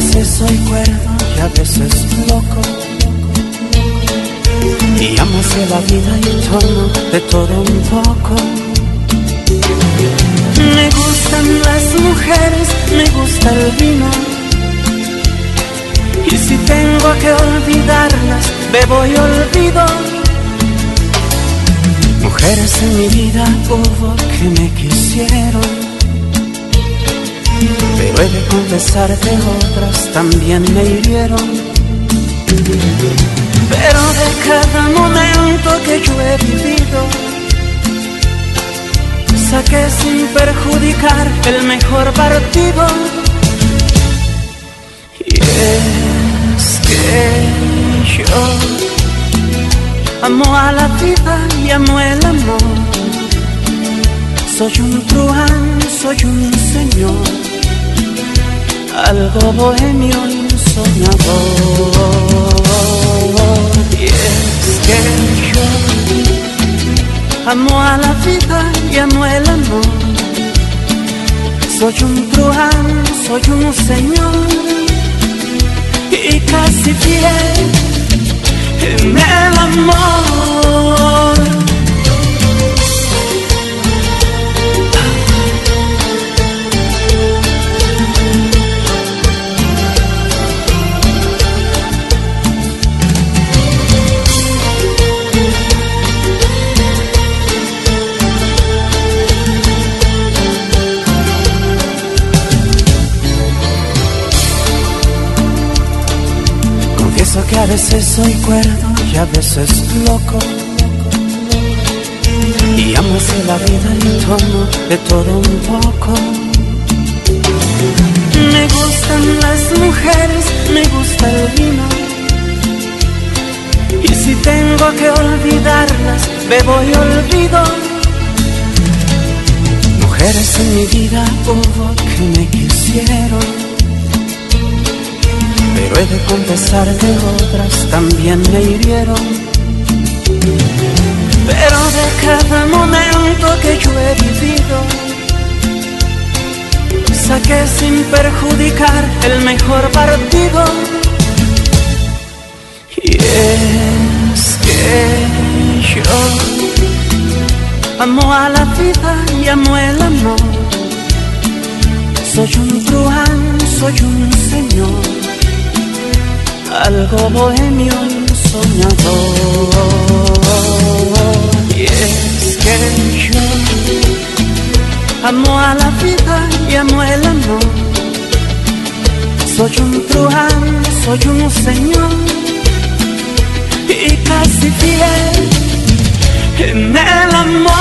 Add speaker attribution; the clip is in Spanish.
Speaker 1: A veces soy cuerdo y a veces loco. Y amo hacia la vida y tomo de todo un poco. Me gustan las mujeres, me gusta el vino. Y si tengo que olvidarlas, bebo y olvido. Mujeres en mi vida hubo que me quisieron Confesar que otras también me hirieron. Pero de cada momento que yo he vivido, saqué sin perjudicar el mejor partido. Y es que yo amo a la vida y amo el amor. Soy un truán, soy un señor, algo bohemio y soñador. Y es que yo amo a la vida y amo el amor. Soy un truán, soy un señor y casi fiel en el amor. Que a veces soy cuerdo y a veces loco. Y amo hacer la vida y tomo de todo un poco. Me gustan las mujeres, me gusta el vino. Y si tengo que olvidarlas, bebo y olvido. Mujeres en mi vida hubo que me quisieron pero he confesar que otras también me hirieron. Pero de cada momento que yo he vivido, saqué sin perjudicar el mejor partido. Y es que yo amo a la vida y amo el amor. Soy un truán, soy un algo bohemio soñador. Y es que yo amo a la vida y amo el amor. Soy un truján, soy un señor y casi fiel en el amor.